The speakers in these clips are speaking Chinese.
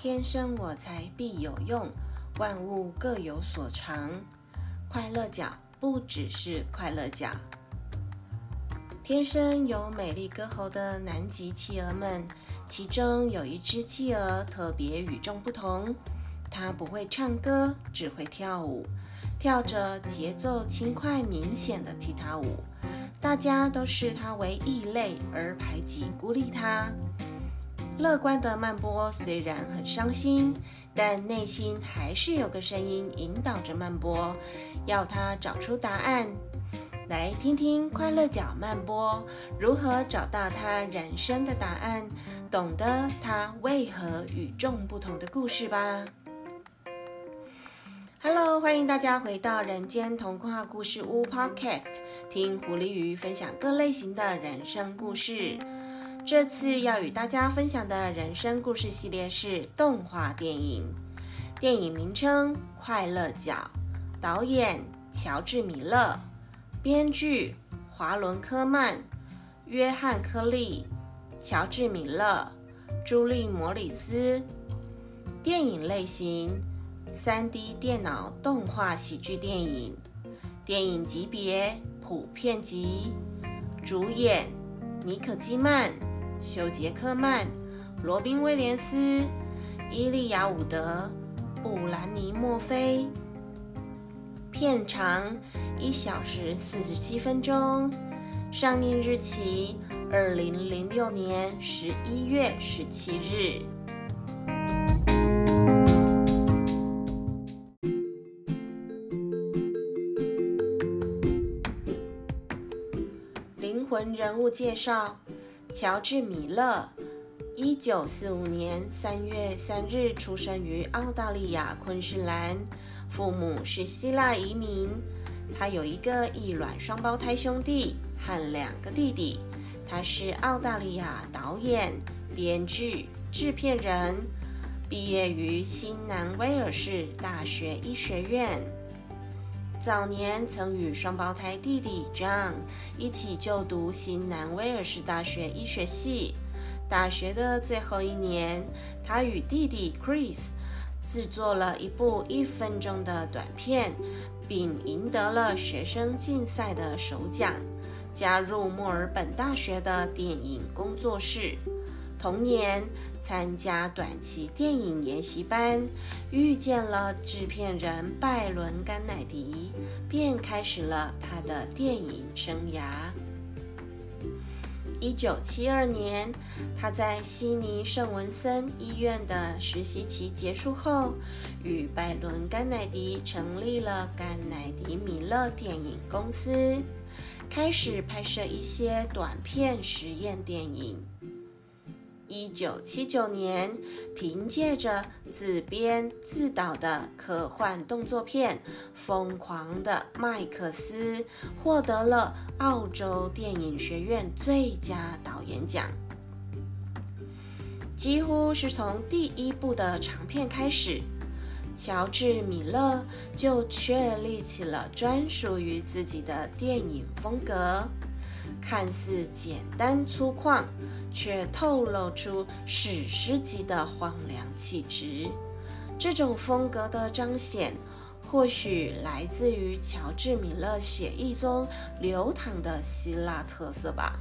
天生我材必有用，万物各有所长。快乐角不只是快乐角。天生有美丽歌喉的南极企鹅们，其中有一只企鹅特别与众不同。它不会唱歌，只会跳舞，跳着节奏轻快明显的踢踏舞。大家都视它为异类而排挤孤立它。乐观的曼波虽然很伤心，但内心还是有个声音引导着曼波，要他找出答案。来听听快乐角曼波如何找到他人生的答案，懂得他为何与众不同的故事吧。Hello，欢迎大家回到人间童话故事屋 Podcast，听狐狸鱼分享各类型的人生故事。这次要与大家分享的人生故事系列是动画电影，电影名称《快乐角》，导演乔治·米勒，编剧华伦·科曼、约翰·科利、乔治·米勒、朱莉·摩里斯。电影类型：3D 电脑动画喜剧电影。电影级别：普遍级。主演：尼可基曼。休·杰克曼、罗宾·威廉斯、伊利亚·伍德、布兰妮·墨菲。片长一小时四十七分钟。上映日期：二零零六年十一月十七日。灵魂人物介绍。乔治·米勒，一九四五年三月三日出生于澳大利亚昆士兰，父母是希腊移民。他有一个异卵双胞胎兄弟和两个弟弟。他是澳大利亚导演、编剧、制片人，毕业于新南威尔士大学医学院。早年曾与双胞胎弟弟 John 一起就读新南威尔士大学医学系。大学的最后一年，他与弟弟 Chris 制作了一部一分钟的短片，并赢得了学生竞赛的首奖，加入墨尔本大学的电影工作室。同年参加短期电影研习班，遇见了制片人拜伦·甘乃迪，便开始了他的电影生涯。一九七二年，他在悉尼圣文森医院的实习期结束后，与拜伦·甘乃迪成立了甘乃迪米勒电影公司，开始拍摄一些短片实验电影。一九七九年，凭借着自编自导的科幻动作片《疯狂的麦克斯》，获得了澳洲电影学院最佳导演奖。几乎是从第一部的长片开始，乔治·米勒就确立起了专属于自己的电影风格。看似简单粗犷，却透露出史诗级的荒凉气质。这种风格的彰显，或许来自于乔治·米勒写意中流淌的希腊特色吧。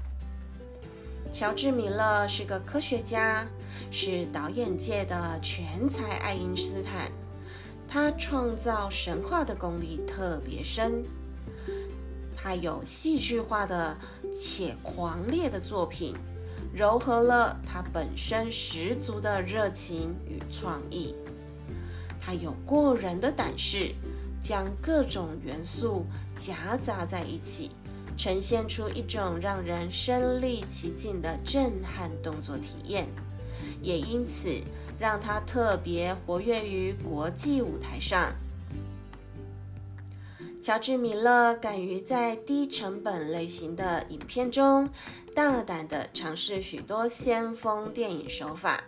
乔治·米勒是个科学家，是导演界的全才爱因斯坦。他创造神话的功力特别深。他有戏剧化的且狂烈的作品，柔合了他本身十足的热情与创意。他有过人的胆识，将各种元素夹杂在一起，呈现出一种让人身临其境的震撼动作体验，也因此让他特别活跃于国际舞台上。乔治·米勒敢于在低成本类型的影片中大胆地尝试许多先锋电影手法，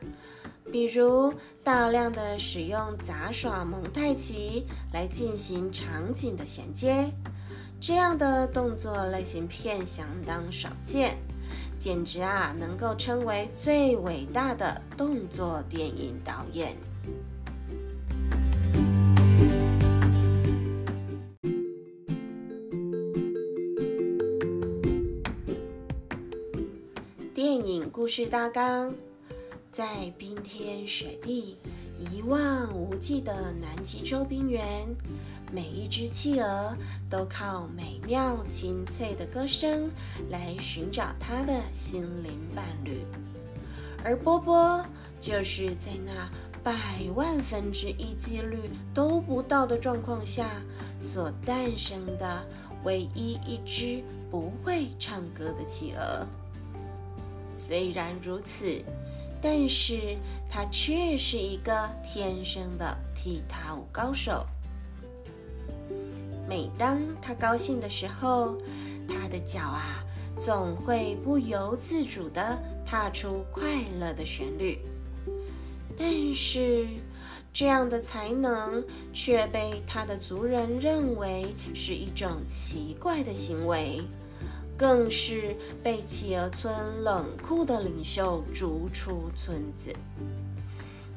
比如大量的使用杂耍蒙太奇来进行场景的衔接。这样的动作类型片相当少见，简直啊，能够称为最伟大的动作电影导演。故事大纲：在冰天雪地、一望无际的南极洲冰原。每一只企鹅都靠美妙清脆的歌声来寻找它的心灵伴侣，而波波就是在那百万分之一几率都不到的状况下所诞生的唯一一只不会唱歌的企鹅。虽然如此，但是它却是一个天生的踢踏舞高手。每当他高兴的时候，他的脚啊总会不由自主地踏出快乐的旋律。但是，这样的才能却被他的族人认为是一种奇怪的行为，更是被企鹅村冷酷的领袖逐出村子，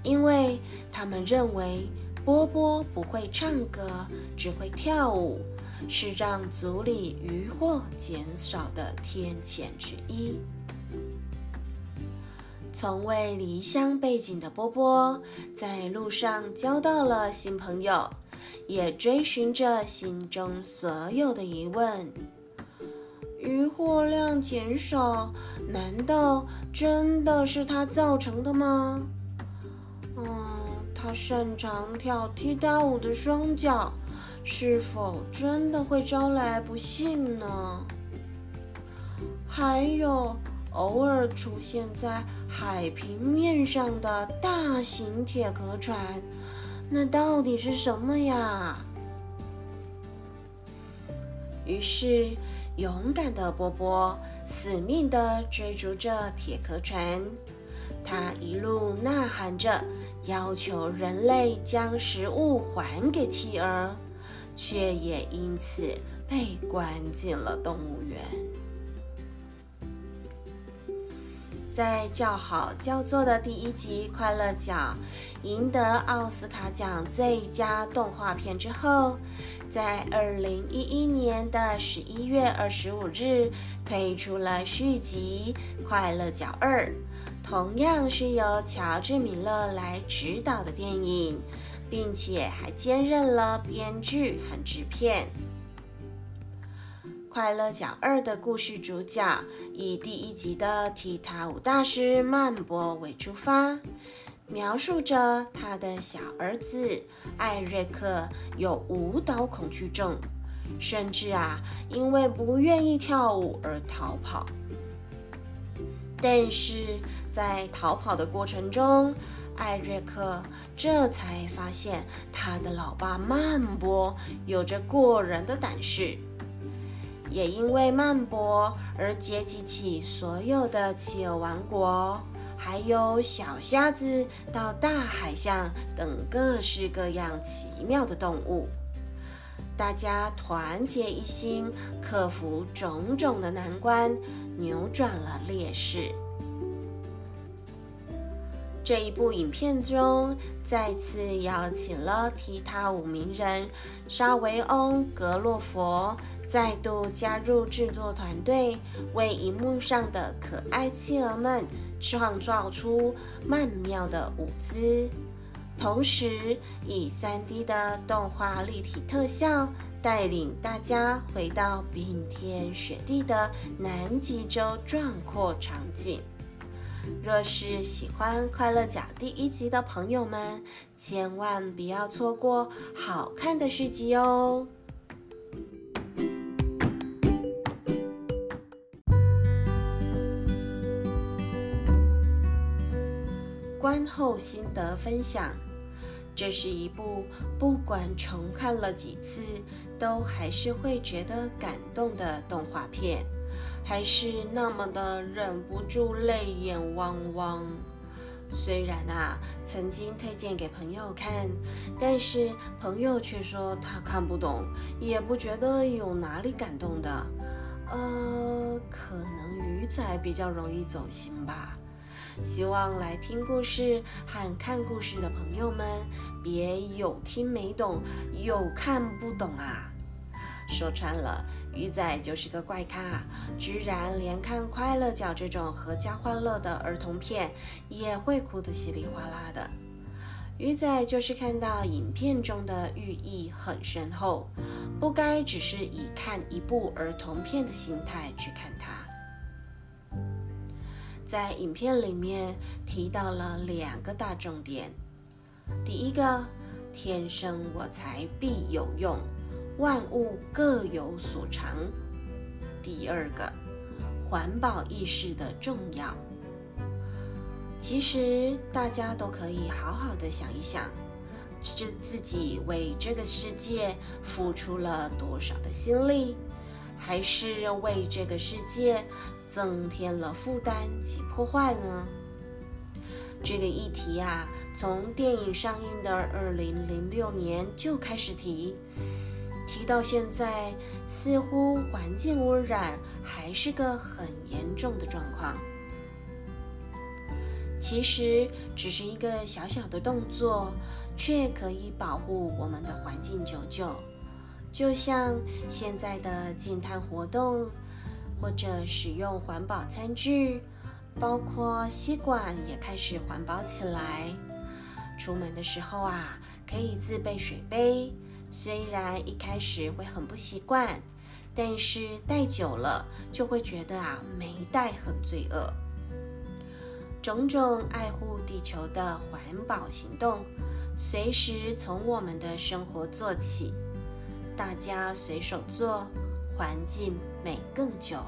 因为他们认为。波波不会唱歌，只会跳舞，是让族里渔获减少的天谴之一。从未离乡背井的波波，在路上交到了新朋友，也追寻着心中所有的疑问：渔获量减少，难道真的是他造成的吗？嗯他擅长跳踢踏舞的双脚，是否真的会招来不幸呢？还有偶尔出现在海平面上的大型铁壳船，那到底是什么呀？于是，勇敢的波波死命地追逐着铁壳船，他一路呐喊着。要求人类将食物还给企鹅，却也因此被关进了动物园。在叫好叫座的第一集《快乐角》赢得奥斯卡奖最佳动画片之后，在二零一一年的十一月二十五日推出了续集《快乐角二》。同样是由乔治·米勒来指导的电影，并且还兼任了编剧和制片。《快乐角二》的故事主角以第一集的踢踏舞大师曼波为出发，描述着他的小儿子艾瑞克有舞蹈恐惧症，甚至啊，因为不愿意跳舞而逃跑。但是在逃跑的过程中，艾瑞克这才发现他的老爸曼波有着过人的胆识，也因为曼波而接济起所有的企鹅王国，还有小虾子到大海象等各式各样奇妙的动物。大家团结一心，克服种种的难关。扭转了劣势。这一部影片中，再次邀请了踢踏舞名人沙维欧·格洛佛再度加入制作团队，为荧幕上的可爱企鹅们创造出曼妙的舞姿，同时以 3D 的动画立体特效。带领大家回到冰天雪地的南极洲壮阔场景。若是喜欢《快乐角》第一集的朋友们，千万不要错过好看的续集哦！观后心得分享。这是一部不管重看了几次，都还是会觉得感动的动画片，还是那么的忍不住泪眼汪汪。虽然啊，曾经推荐给朋友看，但是朋友却说他看不懂，也不觉得有哪里感动的。呃，可能鱼仔比较容易走心吧。希望来听故事和看故事的朋友们，别有听没懂，有看不懂啊！说穿了，鱼仔就是个怪咖，居然连看《快乐角》这种合家欢乐的儿童片，也会哭得稀里哗啦的。鱼仔就是看到影片中的寓意很深厚，不该只是以看一部儿童片的心态去看它。在影片里面提到了两个大重点：第一个，天生我材必有用，万物各有所长；第二个，环保意识的重要。其实大家都可以好好的想一想，是自己为这个世界付出了多少的心力，还是为这个世界增添了负担及破坏呢？这个议题啊，从电影上映的二零零六年就开始提，提到现在，似乎环境污染还是个很严重的状况。其实只是一个小小的动作，却可以保护我们的环境久久。就像现在的净碳活动，或者使用环保餐具，包括吸管也开始环保起来。出门的时候啊，可以自备水杯。虽然一开始会很不习惯，但是带久了就会觉得啊，没带很罪恶。种种爱护地球的环保行动，随时从我们的生活做起，大家随手做，环境美更久。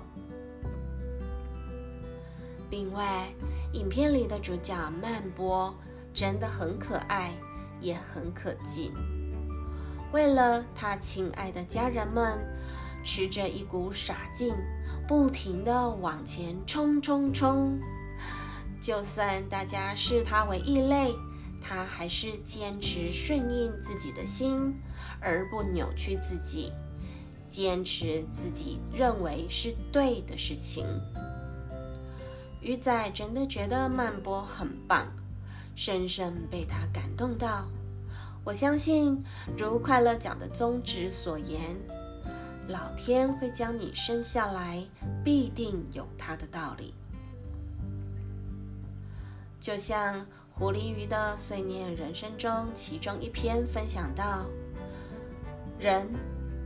另外，影片里的主角曼波真的很可爱，也很可敬。为了他亲爱的家人们，持着一股傻劲，不停地往前冲冲冲。就算大家视他为异类，他还是坚持顺应自己的心，而不扭曲自己，坚持自己认为是对的事情。鱼仔真的觉得曼波很棒，深深被他感动到。我相信，如快乐奖的宗旨所言，老天会将你生下来，必定有他的道理。就像狐狸鱼的碎念人生中，其中一篇分享到：人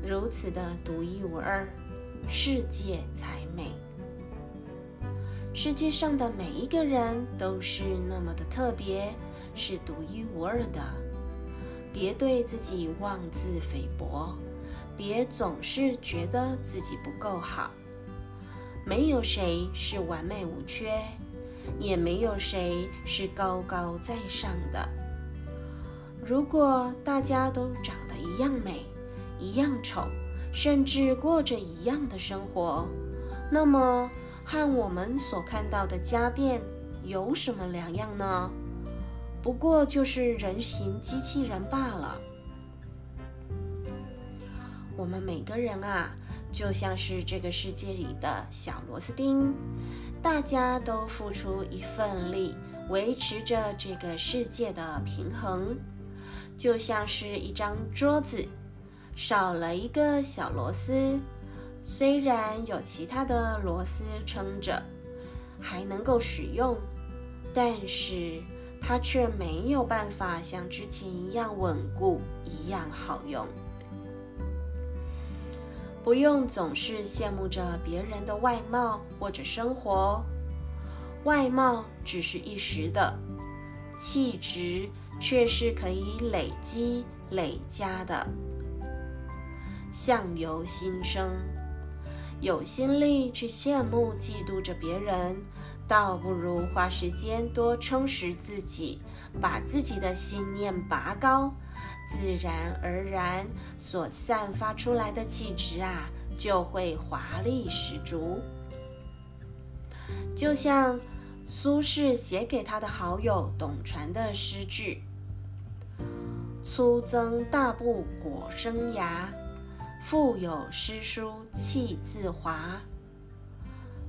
如此的独一无二，世界才美。世界上的每一个人都是那么的特别，是独一无二的。别对自己妄自菲薄，别总是觉得自己不够好。没有谁是完美无缺。也没有谁是高高在上的。如果大家都长得一样美、一样丑，甚至过着一样的生活，那么和我们所看到的家电有什么两样呢？不过就是人形机器人罢了。我们每个人啊，就像是这个世界里的小螺丝钉。大家都付出一份力，维持着这个世界的平衡，就像是一张桌子，少了一个小螺丝，虽然有其他的螺丝撑着，还能够使用，但是它却没有办法像之前一样稳固，一样好用。不用总是羡慕着别人的外貌或者生活，外貌只是一时的，气质却是可以累积累加的。相由心生，有心力去羡慕嫉妒着别人，倒不如花时间多充实自己，把自己的心念拔高。自然而然所散发出来的气质啊，就会华丽十足。就像苏轼写给他的好友董传的诗句：“粗增大布裹生涯，腹有诗书气自华。”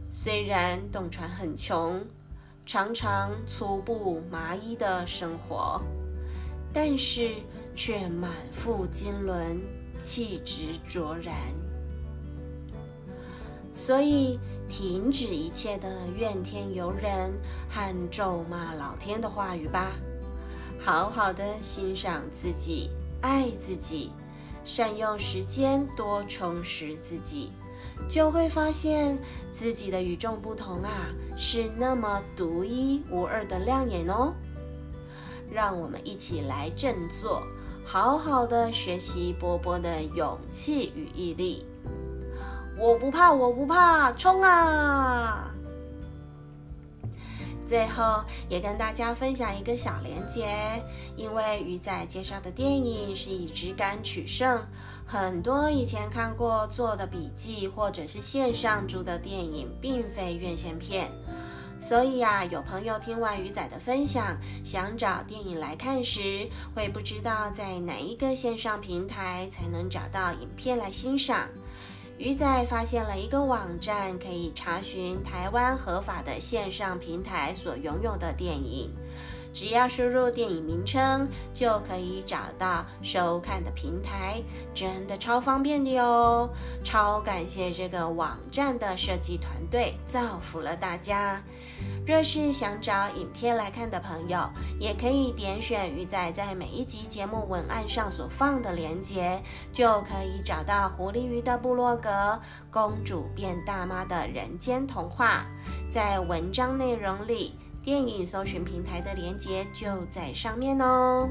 虽然洞川很穷，常常粗布麻衣的生活，但是却满腹经纶，气质卓然。所以，停止一切的怨天尤人和咒骂老天的话语吧，好好的欣赏自己，爱自己，善用时间，多充实自己。就会发现自己的与众不同啊，是那么独一无二的亮眼哦。让我们一起来振作，好好的学习波波的勇气与毅力。我不怕，我不怕，冲啊！最后也跟大家分享一个小连结，因为鱼仔介绍的电影是以质感取胜，很多以前看过做的笔记或者是线上租的电影，并非院线片，所以呀，有朋友听完鱼仔的分享，想找电影来看时，会不知道在哪一个线上平台才能找到影片来欣赏。鱼仔发现了一个网站，可以查询台湾合法的线上平台所拥有的电影。只要输入电影名称，就可以找到收看的平台，真的超方便的哟！超感谢这个网站的设计团队，造福了大家。若是想找影片来看的朋友，也可以点选鱼仔在每一集节目文案上所放的链接，就可以找到狐狸鱼的部落格《公主变大妈的人间童话》。在文章内容里。电影搜寻平台的连接就在上面哦。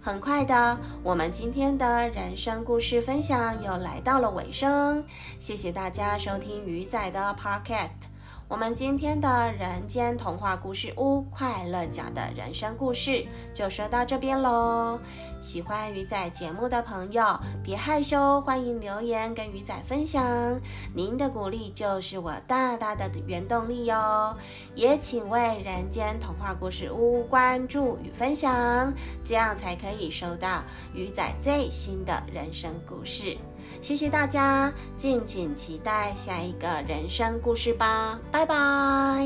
很快的，我们今天的人生故事分享又来到了尾声，谢谢大家收听鱼仔的 Podcast。我们今天的人间童话故事屋快乐讲的人生故事就说到这边喽。喜欢鱼仔节目的朋友，别害羞，欢迎留言跟鱼仔分享。您的鼓励就是我大大的原动力哟。也请为人间童话故事屋关注与分享，这样才可以收到鱼仔最新的人生故事。谢谢大家，敬请期待下一个人生故事吧，拜拜。